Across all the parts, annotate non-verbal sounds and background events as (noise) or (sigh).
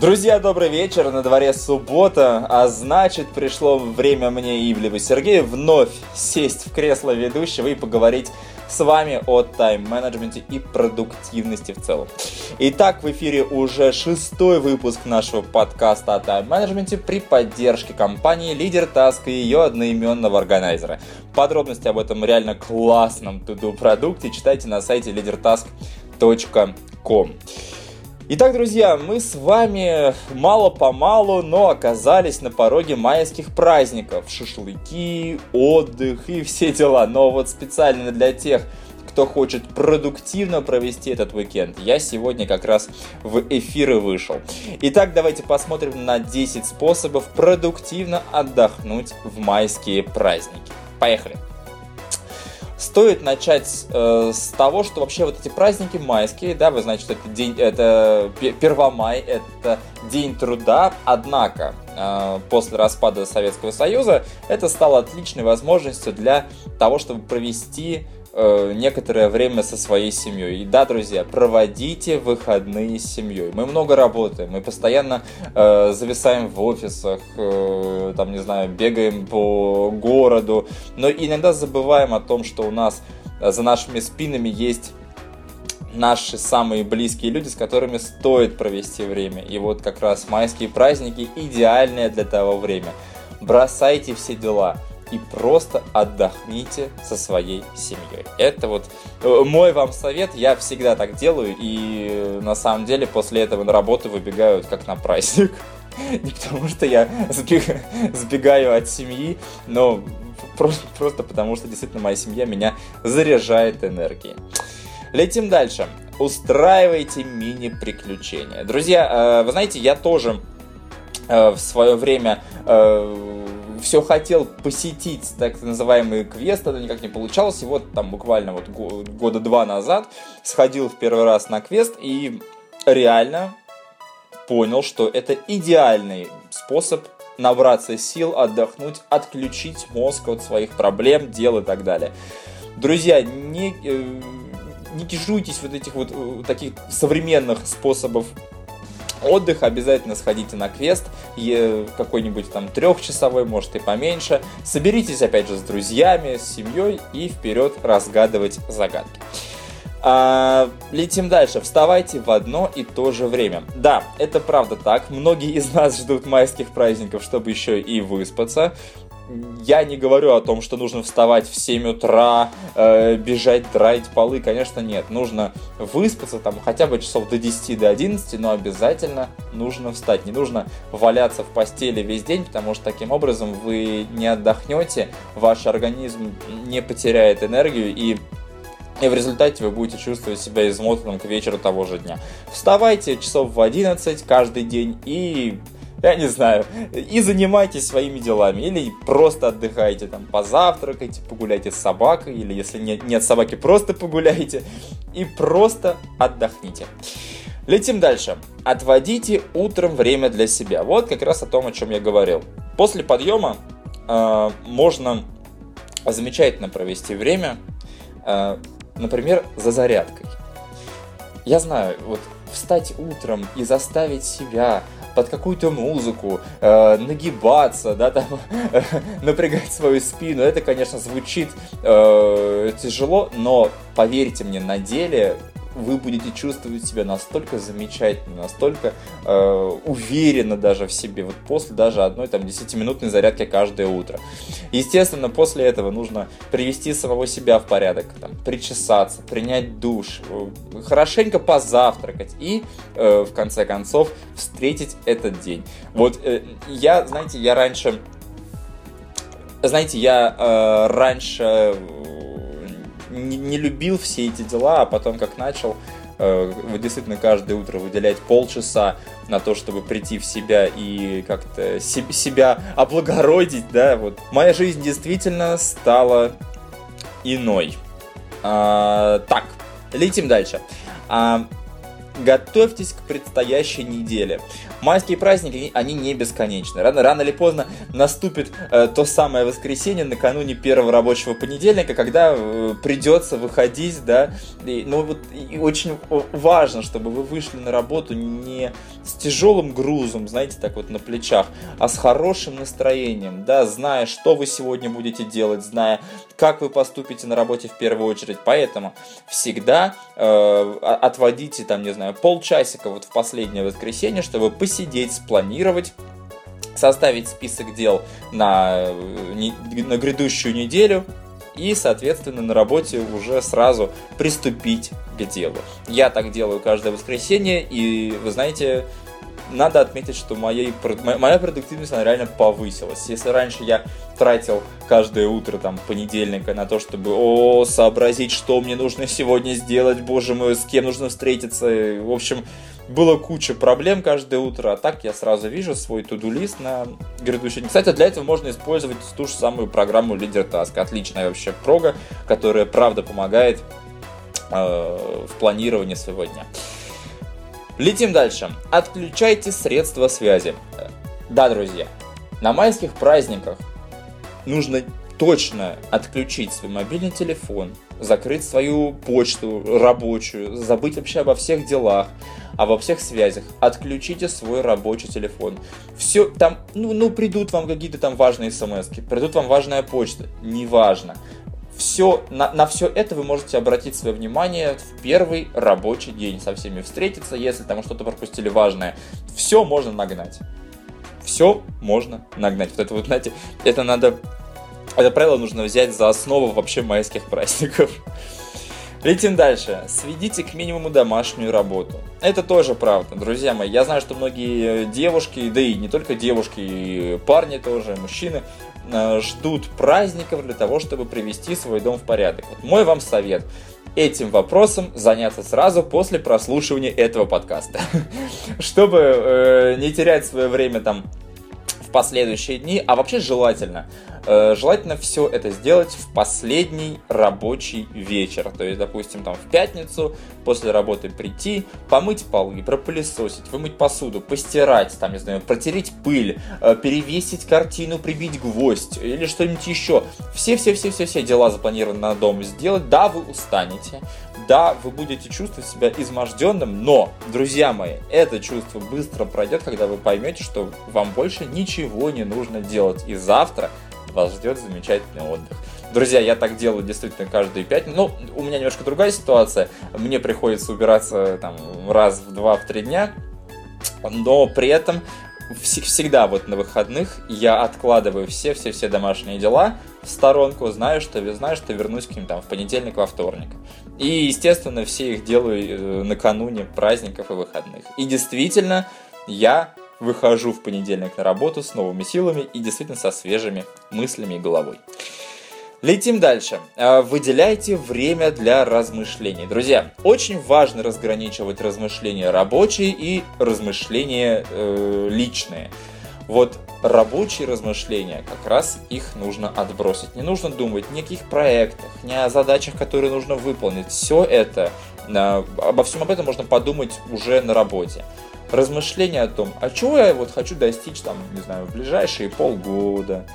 Друзья, добрый вечер, на дворе суббота, а значит пришло время мне, Ивлеву Сергею, вновь сесть в кресло ведущего и поговорить с вами о тайм-менеджменте и продуктивности в целом. Итак, в эфире уже шестой выпуск нашего подкаста о тайм-менеджменте при поддержке компании Лидер Task и ее одноименного органайзера. Подробности об этом реально классном туду продукте читайте на сайте leadertask.com. Итак, друзья, мы с вами мало-помалу, но оказались на пороге майских праздников. Шашлыки, отдых и все дела. Но вот специально для тех, кто хочет продуктивно провести этот уикенд, я сегодня как раз в эфиры вышел. Итак, давайте посмотрим на 10 способов продуктивно отдохнуть в майские праздники. Поехали! Стоит начать э, с того, что вообще вот эти праздники майские, да, вы знаете, что это день, это 1 май, это день труда, однако э, после распада Советского Союза это стало отличной возможностью для того, чтобы провести э, некоторое время со своей семьей. И да, друзья, проводите выходные с семьей. Мы много работаем, мы постоянно э, зависаем в офисах, э, там, не знаю, бегаем по городу, но иногда забываем о том, что у нас э, за нашими спинами есть наши самые близкие люди, с которыми стоит провести время. И вот как раз майские праздники идеальное для того время. Бросайте все дела, и просто отдохните со своей семьей. Это вот э, мой вам совет, я всегда так делаю, и э, на самом деле после этого на работу выбегаю как на праздник. (laughs) Не потому что я (laughs) сбегаю от семьи, но просто, просто потому что действительно моя семья меня заряжает энергией. Летим дальше. Устраивайте мини-приключения. Друзья, э, вы знаете, я тоже в свое время все хотел посетить так называемые квесты, но никак не получалось. И вот там буквально вот года два назад сходил в первый раз на квест и реально понял, что это идеальный способ набраться сил, отдохнуть, отключить мозг от своих проблем, дел и так далее. Друзья, не, э, не кишуйтесь вот этих вот э, таких современных способов отдых, обязательно сходите на квест, какой-нибудь там трехчасовой, может и поменьше. Соберитесь опять же с друзьями, с семьей и вперед разгадывать загадки. А, летим дальше. Вставайте в одно и то же время. Да, это правда так. Многие из нас ждут майских праздников, чтобы еще и выспаться я не говорю о том, что нужно вставать в 7 утра, э, бежать, драить полы, конечно, нет. Нужно выспаться там хотя бы часов до 10, до 11, но обязательно нужно встать. Не нужно валяться в постели весь день, потому что таким образом вы не отдохнете, ваш организм не потеряет энергию и и в результате вы будете чувствовать себя измотанным к вечеру того же дня. Вставайте часов в 11 каждый день и я не знаю, и занимайтесь своими делами, или просто отдыхайте, там, позавтракайте, погуляйте с собакой, или если нет, нет собаки, просто погуляйте, и просто отдохните. Летим дальше. Отводите утром время для себя. Вот как раз о том, о чем я говорил. После подъема э, можно замечательно провести время, э, например, за зарядкой. Я знаю, вот встать утром и заставить себя под какую-то музыку, э, нагибаться, да, там, (laughs) напрягать свою спину. Это, конечно, звучит э, тяжело, но поверьте мне, на деле вы будете чувствовать себя настолько замечательно, настолько э, уверенно даже в себе, вот после даже одной там 10-минутной зарядки каждое утро. Естественно, после этого нужно привести самого себя в порядок, там, причесаться, принять душ, э, хорошенько позавтракать и, э, в конце концов, встретить этот день. Вот э, я, знаете, я раньше, знаете, я э, раньше не, не любил все эти дела, а потом как начал э, действительно каждое утро выделять полчаса на то, чтобы прийти в себя и как-то се- себя облагородить, да, вот. Моя жизнь действительно стала иной. А, так, летим дальше. А, готовьтесь к предстоящей неделе. Майские праздники, они не бесконечны. Рано, рано или поздно наступит э, то самое воскресенье накануне первого рабочего понедельника, когда э, придется выходить, да. И, ну вот и очень важно, чтобы вы вышли на работу не с тяжелым грузом, знаете, так вот на плечах, а с хорошим настроением, да, зная, что вы сегодня будете делать, зная, как вы поступите на работе в первую очередь. Поэтому всегда э, отводите там, не знаю, полчасика вот в последнее воскресенье, чтобы посидеть, спланировать составить список дел на, э, на грядущую неделю, и, соответственно, на работе уже сразу приступить к делу. Я так делаю каждое воскресенье, и, вы знаете, надо отметить, что моей, моя продуктивность она реально повысилась. Если раньше я тратил каждое утро там понедельника на то, чтобы о, сообразить, что мне нужно сегодня сделать, боже мой, с кем нужно встретиться. В общем, было куча проблем каждое утро, а так я сразу вижу свой туду-лист на грядущий день. Кстати, для этого можно использовать ту же самую программу Leader Task. Отличная вообще прога, которая правда помогает э, в планировании своего дня. Летим дальше. Отключайте средства связи. Да, друзья, на майских праздниках нужно точно отключить свой мобильный телефон, закрыть свою почту рабочую, забыть вообще обо всех делах, обо всех связях. Отключите свой рабочий телефон. Все там, ну, ну придут вам какие-то там важные смс, придут вам важная почта, неважно. Все, на, на все это вы можете обратить свое внимание в первый рабочий день, со всеми встретиться, если там что-то пропустили важное. Все можно нагнать. Все можно нагнать. Вот это вот, знаете, это надо это правило нужно взять за основу вообще майских праздников. Летим дальше. Сведите к минимуму домашнюю работу. Это тоже правда, друзья мои. Я знаю, что многие девушки, да и не только девушки, и парни тоже, мужчины, э, ждут праздников для того, чтобы привести свой дом в порядок. Вот мой вам совет. Этим вопросом заняться сразу после прослушивания этого подкаста. (laughs) Чтобы э, не терять свое время там последующие дни, а вообще желательно Э, желательно все это сделать в последний рабочий вечер. То есть, допустим, там в пятницу после работы прийти, помыть полы, пропылесосить, вымыть посуду, постирать, там, не знаю, протереть пыль, э, перевесить картину, прибить гвоздь или что-нибудь еще. Все-все-все-все-все дела запланированы на дом сделать. Да, вы устанете, да, вы будете чувствовать себя изможденным, но, друзья мои, это чувство быстро пройдет, когда вы поймете, что вам больше ничего не нужно делать. И завтра вас ждет замечательный отдых. Друзья, я так делаю действительно каждые пять. Ну, у меня немножко другая ситуация. Мне приходится убираться там раз в два, в три дня. Но при этом всегда вот на выходных я откладываю все-все-все домашние дела в сторонку, знаю, что знаю, что вернусь к ним там в понедельник, во вторник. И, естественно, все их делаю э, накануне праздников и выходных. И действительно, я выхожу в понедельник на работу с новыми силами и действительно со свежими мыслями и головой. Летим дальше. А, выделяйте время для размышлений. Друзья, очень важно разграничивать размышления рабочие и размышления э, личные. Вот рабочие размышления, как раз их нужно отбросить. Не нужно думать ни о каких проектах, ни о задачах, которые нужно выполнить. Все это, э, обо всем об этом можно подумать уже на работе. Размышления о том, а чего я вот хочу достичь там, не знаю, в ближайшие полгода,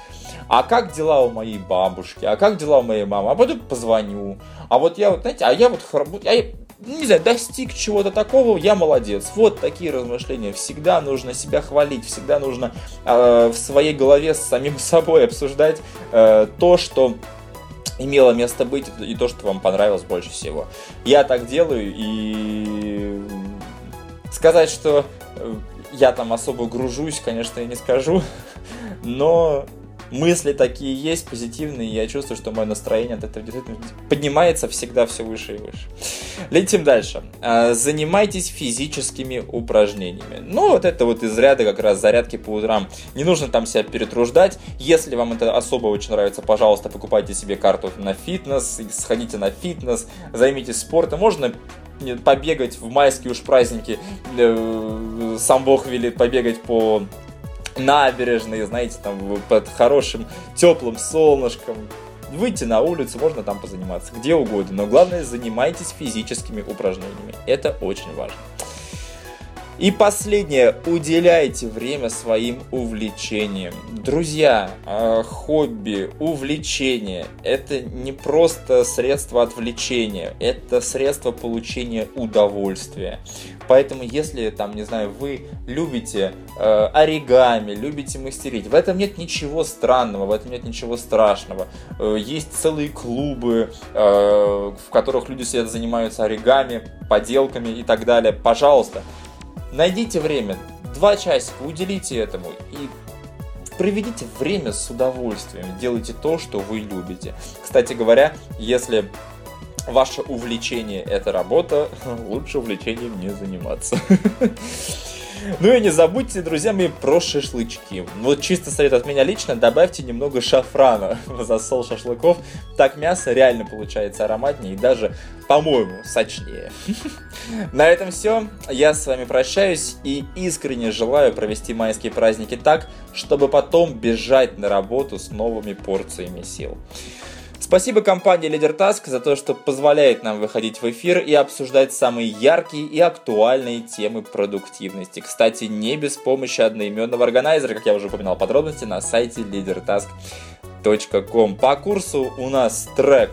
а как дела у моей бабушки, а как дела у моей мамы, а потом позвоню, а вот я вот, знаете, а я вот, я, не знаю, достиг чего-то такого, я молодец. Вот такие размышления. Всегда нужно себя хвалить, всегда нужно э, в своей голове с самим (laughs) собой обсуждать э, то, что имело место быть и то, что вам понравилось больше всего. Я так делаю, и Сказать, что э, я там особо гружусь, конечно, я не скажу, (laughs) но мысли такие есть, позитивные, и я чувствую, что мое настроение от этого действительно поднимается всегда все выше и выше. Летим дальше. А, занимайтесь физическими упражнениями. Ну, вот это вот из ряда как раз зарядки по утрам. Не нужно там себя перетруждать. Если вам это особо очень нравится, пожалуйста, покупайте себе карту на фитнес, сходите на фитнес, займитесь спортом. Можно побегать в майские уж праздники. Э, сам Бог велит побегать по набережной, знаете, там под хорошим теплым солнышком. Выйти на улицу, можно там позаниматься, где угодно. Но главное, занимайтесь физическими упражнениями. Это очень важно. И последнее, уделяйте время своим увлечениям. Друзья, э, хобби, увлечение – это не просто средство отвлечения, это средство получения удовольствия. Поэтому, если, там, не знаю, вы любите э, оригами, любите мастерить, в этом нет ничего странного, в этом нет ничего страшного. Э, есть целые клубы, э, в которых люди сидят, занимаются оригами, поделками и так далее. Пожалуйста, найдите время, два часика, уделите этому и проведите время с удовольствием, делайте то, что вы любите. Кстати говоря, если ваше увлечение это работа, (laughs) лучше увлечением не заниматься. (laughs) Ну и не забудьте, друзья мои, про шашлычки. Вот чисто совет от меня лично, добавьте немного шафрана (laughs) в засол шашлыков. Так мясо реально получается ароматнее и даже, по-моему, сочнее. (laughs) На этом все. Я с вами прощаюсь и искренне желаю провести майские праздники так, чтобы потом бежать на работу с новыми порциями сил. Спасибо компании Leader Task за то, что позволяет нам выходить в эфир и обсуждать самые яркие и актуальные темы продуктивности. Кстати, не без помощи одноименного органайзера, как я уже упоминал подробности, на сайте leadertask.com. По курсу у нас трек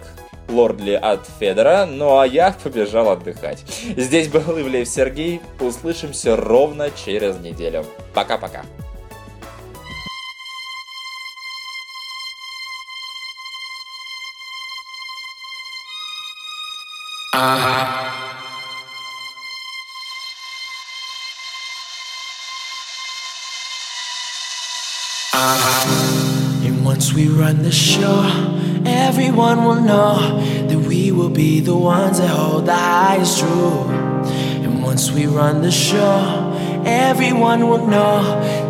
Лордли от Федора, ну а я (laughs) побежал отдыхать. Здесь был Ивлеев Сергей, услышимся ровно через неделю. Пока-пока. Once we run the show, everyone will know that we will be the ones that hold the highest truth. And once we run the show, everyone will know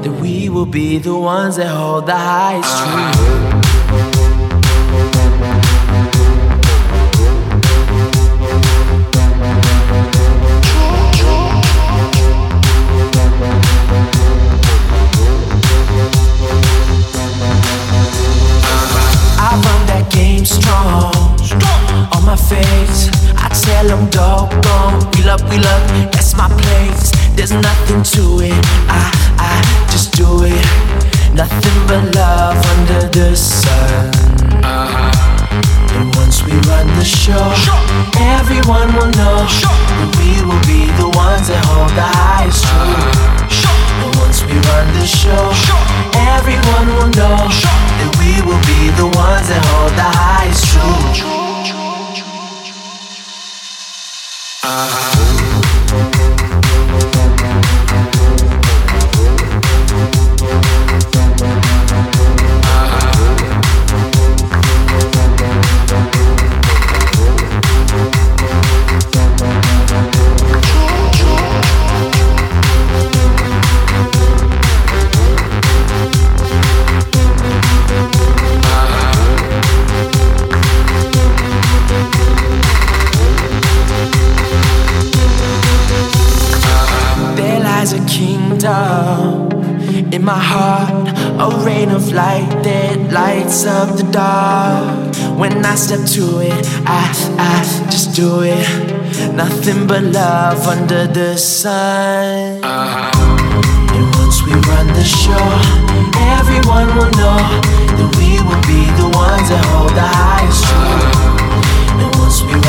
that we will be the ones that hold the highest uh-huh. truth. tell them go, go, wheel up, wheel up, that's my place. There's nothing to it, I, I just do it. Nothing but love under the sun. Uh-huh. And once we run the show, everyone will know that we will be the ones that hold the highest truth. And once we run the show, everyone will know that we will be the ones that hold the highest truth. Ah. In my heart, a rain of light that lights up the dark. When I step to it, I, I just do it. Nothing but love under the sun. Uh-huh. And once we run the show, everyone will know that we will be the ones that hold the highest truth. And once we